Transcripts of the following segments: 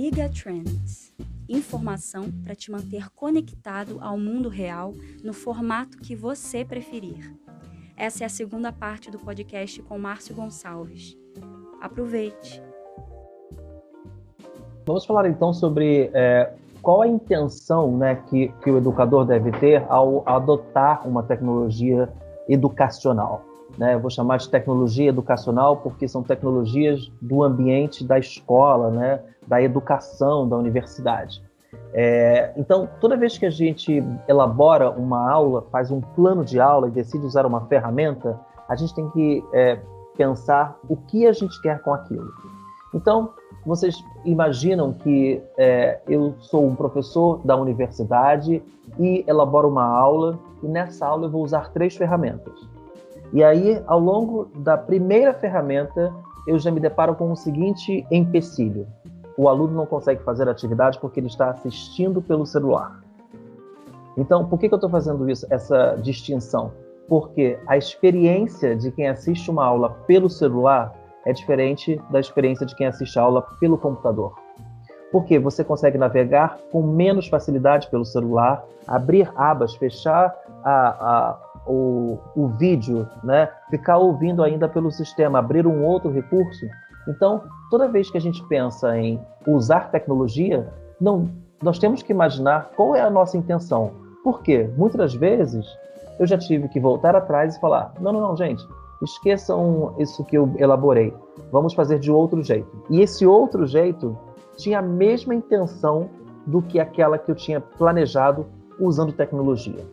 Liga Trends informação para te manter conectado ao mundo real no formato que você preferir. Essa é a segunda parte do podcast com Márcio Gonçalves. Aproveite! Vamos falar então sobre é, qual a intenção né, que, que o educador deve ter ao adotar uma tecnologia educacional. Né? Eu vou chamar de tecnologia educacional porque são tecnologias do ambiente da escola, né? da educação, da universidade. É, então, toda vez que a gente elabora uma aula, faz um plano de aula e decide usar uma ferramenta, a gente tem que é, pensar o que a gente quer com aquilo. Então, vocês imaginam que é, eu sou um professor da universidade e elaboro uma aula, e nessa aula eu vou usar três ferramentas. E aí, ao longo da primeira ferramenta, eu já me deparo com o seguinte empecilho: o aluno não consegue fazer a atividade porque ele está assistindo pelo celular. Então, por que, que eu estou fazendo isso, essa distinção? Porque a experiência de quem assiste uma aula pelo celular é diferente da experiência de quem assiste a aula pelo computador. Porque você consegue navegar com menos facilidade pelo celular, abrir abas, fechar a, a, o, o vídeo, né? ficar ouvindo ainda pelo sistema, abrir um outro recurso. Então, toda vez que a gente pensa em usar tecnologia, não, nós temos que imaginar qual é a nossa intenção. Por quê? Muitas vezes eu já tive que voltar atrás e falar: não, não, não, gente, esqueçam isso que eu elaborei, vamos fazer de outro jeito. E esse outro jeito tinha a mesma intenção do que aquela que eu tinha planejado usando tecnologia.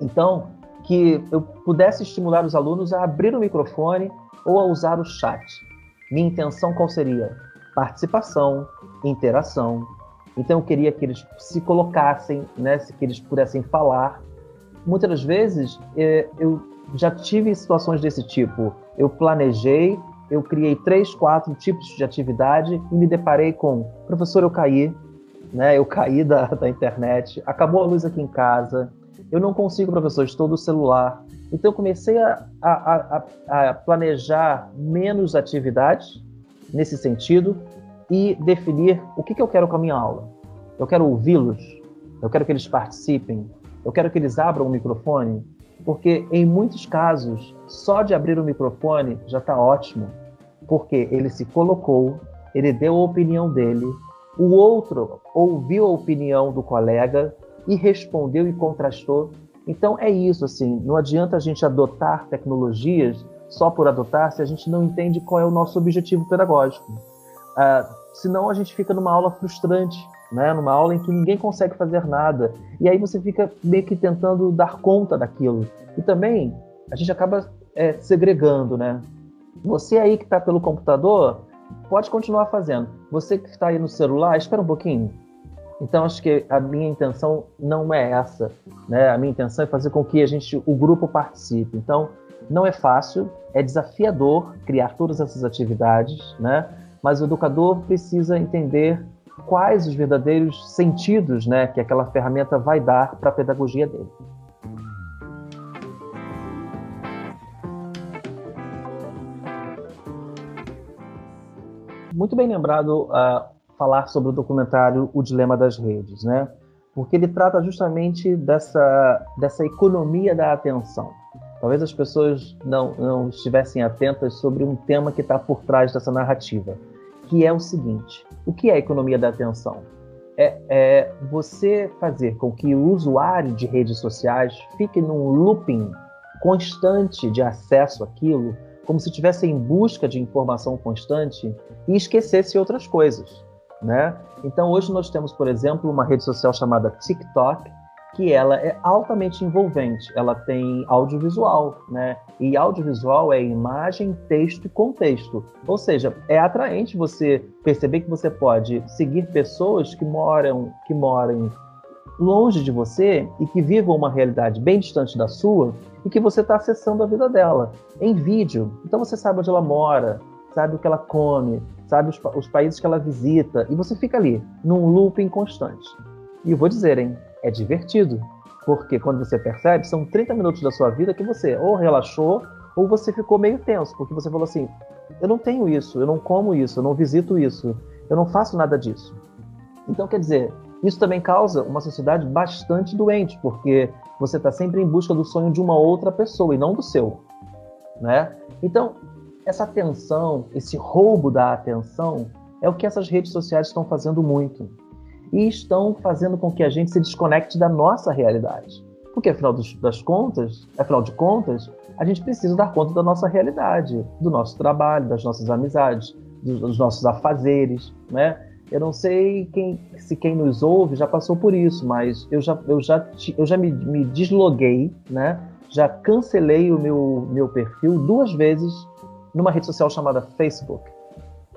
Então, que eu pudesse estimular os alunos a abrir o microfone ou a usar o chat. Minha intenção qual seria? Participação, interação. Então eu queria que eles se colocassem, né, que eles pudessem falar. Muitas das vezes é, eu já tive situações desse tipo. Eu planejei, eu criei três, quatro tipos de atividade e me deparei com, professor, eu caí, né? Eu caí da, da internet, acabou a luz aqui em casa, eu não consigo, professor, estou do celular. Então eu comecei a, a, a, a planejar menos atividades nesse sentido e definir o que, que eu quero com a minha aula. Eu quero ouvi-los, eu quero que eles participem, eu quero que eles abram o microfone, porque em muitos casos, só de abrir o microfone já está ótimo, porque ele se colocou, ele deu a opinião dele, o outro ouviu a opinião do colega e respondeu e contrastou. Então é isso, assim, não adianta a gente adotar tecnologias só por adotar se a gente não entende qual é o nosso objetivo pedagógico. Uh, senão a gente fica numa aula frustrante, né? numa aula em que ninguém consegue fazer nada. E aí você fica meio que tentando dar conta daquilo. E também a gente acaba é, segregando, né? Você aí que está pelo computador, pode continuar fazendo. Você que está aí no celular, espera um pouquinho. Então acho que a minha intenção não é essa, né? A minha intenção é fazer com que a gente, o grupo participe. Então não é fácil, é desafiador criar todas essas atividades, né? Mas o educador precisa entender quais os verdadeiros sentidos, né, que aquela ferramenta vai dar para a pedagogia dele. Muito bem lembrado uh, falar sobre o documentário O Dilema das Redes, né? Porque ele trata justamente dessa, dessa economia da atenção. Talvez as pessoas não, não estivessem atentas sobre um tema que está por trás dessa narrativa, que é o seguinte: o que é a economia da atenção? É, é, você fazer com que o usuário de redes sociais fique num looping constante de acesso àquilo, como se estivesse em busca de informação constante e esquecesse outras coisas, né? Então hoje nós temos, por exemplo, uma rede social chamada TikTok, que ela é altamente envolvente. Ela tem audiovisual, né? E audiovisual é imagem, texto e contexto. Ou seja, é atraente você perceber que você pode seguir pessoas que moram, que moram longe de você e que vivam uma realidade bem distante da sua e que você está acessando a vida dela em vídeo. Então você sabe onde ela mora, sabe o que ela come, sabe os, os países que ela visita e você fica ali num looping constante. E eu vou dizer, hein, é divertido. Porque quando você percebe, são 30 minutos da sua vida que você ou relaxou ou você ficou meio tenso, porque você falou assim: eu não tenho isso, eu não como isso, eu não visito isso. Eu não faço nada disso. Então, quer dizer, isso também causa uma sociedade bastante doente, porque você está sempre em busca do sonho de uma outra pessoa e não do seu, né? Então, essa atenção, esse roubo da atenção, é o que essas redes sociais estão fazendo muito. E estão fazendo com que a gente se desconecte da nossa realidade. Porque, afinal das contas, afinal de contas, a gente precisa dar conta da nossa realidade, do nosso trabalho, das nossas amizades, dos nossos afazeres, né? Eu não sei quem, se quem nos ouve já passou por isso, mas eu já, eu já, eu já me, me desloguei, né? Já cancelei o meu, meu perfil duas vezes numa rede social chamada Facebook.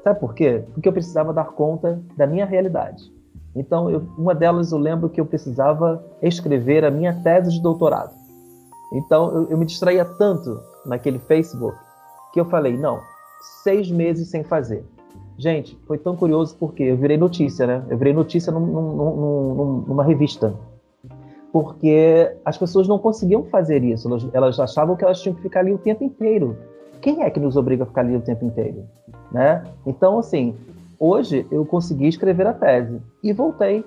Sabe por quê? Porque eu precisava dar conta da minha realidade. Então, eu, uma delas eu lembro que eu precisava escrever a minha tese de doutorado. Então, eu, eu me distraía tanto naquele Facebook que eu falei: não, seis meses sem fazer. Gente, foi tão curioso porque eu virei notícia, né? Eu virei notícia num, num, num, numa revista. Porque as pessoas não conseguiam fazer isso. Elas, elas achavam que elas tinham que ficar ali o tempo inteiro. Quem é que nos obriga a ficar ali o tempo inteiro? Né? Então, assim, hoje eu consegui escrever a tese e voltei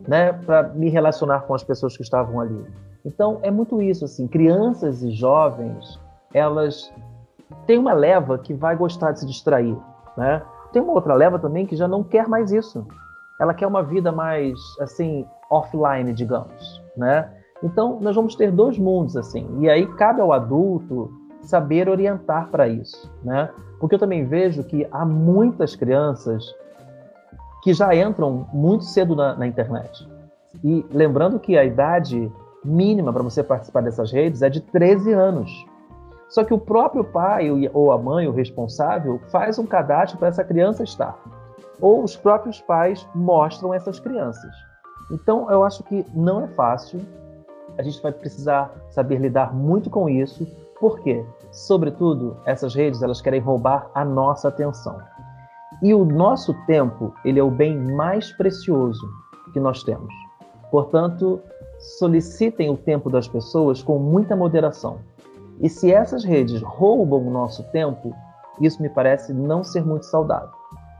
né, para me relacionar com as pessoas que estavam ali. Então, é muito isso, assim, crianças e jovens, elas têm uma leva que vai gostar de se distrair, né? Tem uma outra leva também que já não quer mais isso. Ela quer uma vida mais, assim, offline, digamos, né? Então, nós vamos ter dois mundos, assim. E aí cabe ao adulto saber orientar para isso, né? Porque eu também vejo que há muitas crianças que já entram muito cedo na, na internet. E lembrando que a idade mínima para você participar dessas redes é de 13 anos. Só que o próprio pai ou a mãe, o responsável, faz um cadastro para essa criança estar. Ou os próprios pais mostram essas crianças. Então, eu acho que não é fácil. A gente vai precisar saber lidar muito com isso, porque, sobretudo, essas redes elas querem roubar a nossa atenção. E o nosso tempo, ele é o bem mais precioso que nós temos. Portanto, solicitem o tempo das pessoas com muita moderação e se essas redes roubam o nosso tempo, isso me parece não ser muito saudável.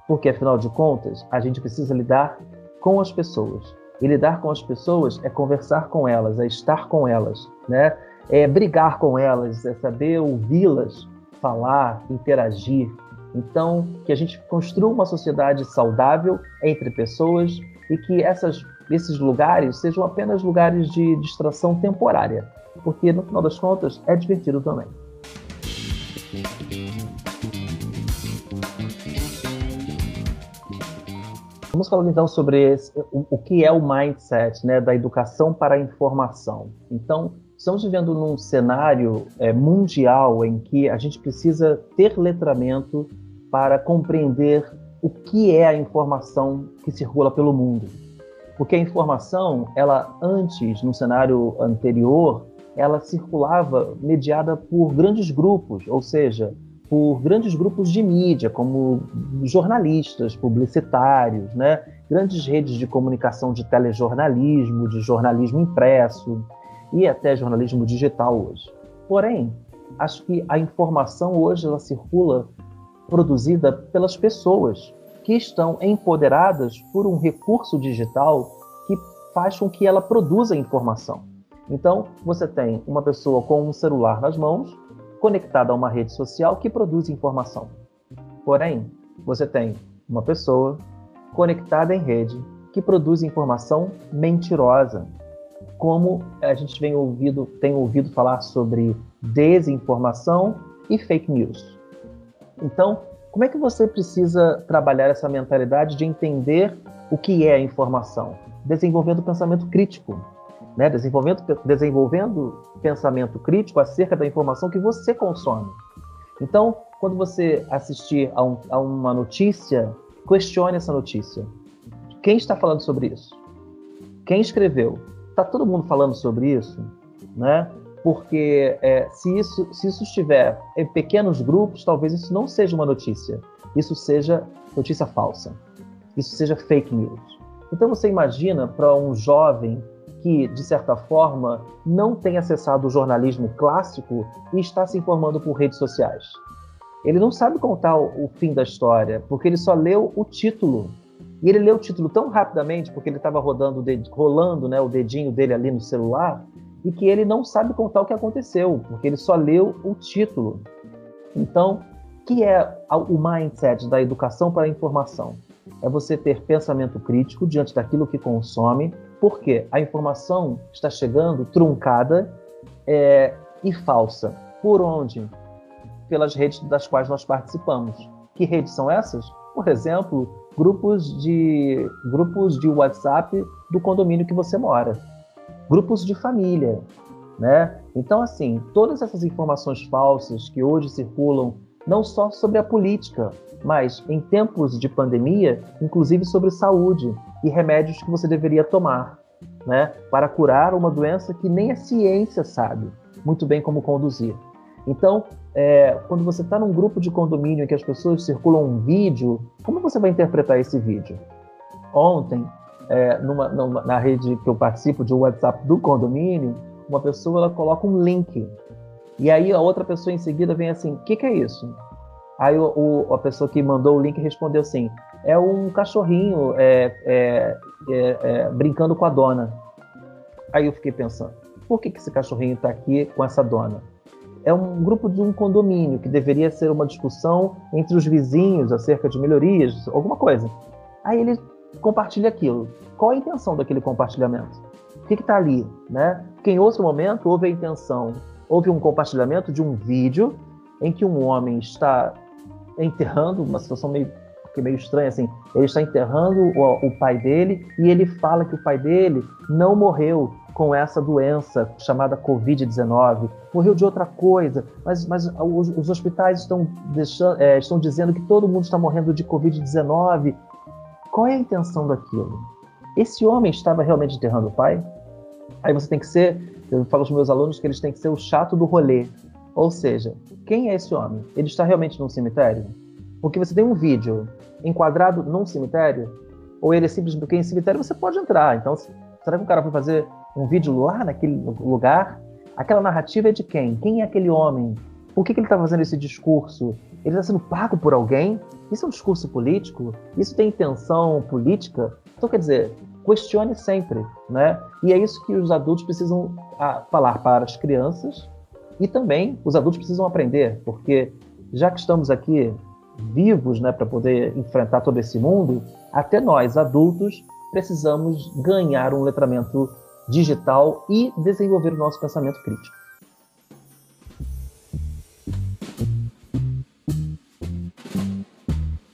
Porque, afinal de contas, a gente precisa lidar com as pessoas. E lidar com as pessoas é conversar com elas, é estar com elas, né? É brigar com elas, é saber ouvi-las, falar, interagir. Então, que a gente construa uma sociedade saudável entre pessoas e que essas, esses lugares sejam apenas lugares de distração temporária porque no final das contas é divertido também. Vamos falar então sobre esse, o, o, que é o mindset né, da educação para a informação. Então, estamos vivendo num cenário é, mundial em que a gente precisa ter letramento para compreender o que é a informação que circula pelo mundo. Porque a informação, ela antes, no cenário anterior, ela circulava mediada por grandes grupos, ou seja, por grandes grupos de mídia, como jornalistas, publicitários, né? grandes redes de comunicação de telejornalismo, de jornalismo impresso e até jornalismo digital hoje. Porém, acho que a informação hoje ela circula produzida pelas pessoas que estão empoderadas por um recurso digital que faz com que ela produza informação. Então, você tem uma pessoa com um celular nas mãos, conectada a uma rede social que produz informação. Porém, você tem uma pessoa conectada em rede que produz informação mentirosa. Como a gente vem ouvido, tem ouvido falar sobre desinformação e fake news. Então, como é que você precisa trabalhar essa mentalidade de entender o que é a informação? Desenvolvendo o pensamento crítico, né? desenvolvendo, desenvolvendo pensamento crítico acerca da informação que você consome. Então, quando você assistir a, um, a uma notícia, questione essa notícia. Quem está falando sobre isso? Quem escreveu? Está todo mundo falando sobre isso? Né? Porque é, se, isso, se isso estiver em pequenos grupos, talvez isso não seja uma notícia. Isso seja notícia falsa. Isso seja fake news. Então você imagina para um jovem que, de certa forma, não tem acessado o jornalismo clássico e está se informando por redes sociais. ele não sabe contar o, fim da história, porque ele só leu o título. E ele leu o título tão rapidamente, porque ele estava rodando, rolando né, o dedinho dele ali no celular, e que ele não sabe contar o que aconteceu, porque ele só leu o título. Então, que é o mindset da educação para a informação? É você ter pensamento crítico diante daquilo que consome, porque a informação está chegando truncada é, e falsa. Por onde? Pelas redes das quais nós participamos. Que redes são essas? Por exemplo, grupos de grupos de WhatsApp do condomínio que você mora, grupos de família, né? Então assim, todas essas informações falsas que hoje circulam não só sobre a política, mas em tempos de pandemia, inclusive sobre saúde e remédios que você deveria tomar, né, para curar uma doença que nem a ciência sabe muito bem como conduzir. Então, é, quando você está num grupo de condomínio em que as pessoas circulam um vídeo, como você vai interpretar esse vídeo? Ontem, é, numa, numa, na rede que eu participo de WhatsApp do condomínio, uma pessoa ela coloca um link e aí a outra pessoa em seguida vem assim: o que, que é isso? Aí o, o, a pessoa que mandou o link respondeu assim: é um cachorrinho é, é, é, é brincando com a dona. Aí eu fiquei pensando: por que, que esse cachorrinho está aqui com essa dona? É um grupo de um condomínio que deveria ser uma discussão entre os vizinhos acerca de melhorias, alguma coisa. Aí ele compartilha aquilo. Qual a intenção daquele compartilhamento? O que está ali? Né? Porque em outro momento houve a intenção houve um compartilhamento de um vídeo em que um homem está enterrando, uma situação meio, meio estranha assim, ele está enterrando o, o pai dele e ele fala que o pai dele não morreu com essa doença chamada Covid-19, morreu de outra coisa, mas, mas os, os hospitais estão, deixando, é, estão dizendo que todo mundo está morrendo de Covid-19. Qual é a intenção daquilo? Esse homem estava realmente enterrando o pai? Aí você tem que ser eu falo aos meus alunos que eles têm que ser o chato do rolê. Ou seja, quem é esse homem? Ele está realmente num cemitério? Porque você tem um vídeo enquadrado num cemitério, ou ele é simplesmente porque em cemitério você pode entrar. Então, será que o cara vai fazer um vídeo lá naquele lugar? Aquela narrativa é de quem? Quem é aquele homem? Por que, que ele está fazendo esse discurso? Ele está sendo pago por alguém? Isso é um discurso político? Isso tem intenção política? Então, quer dizer, questione sempre, né? E é isso que os adultos precisam ah, falar para as crianças e também os adultos precisam aprender, porque já que estamos aqui vivos, né, para poder enfrentar todo esse mundo, até nós adultos precisamos ganhar um letramento digital e desenvolver o nosso pensamento crítico.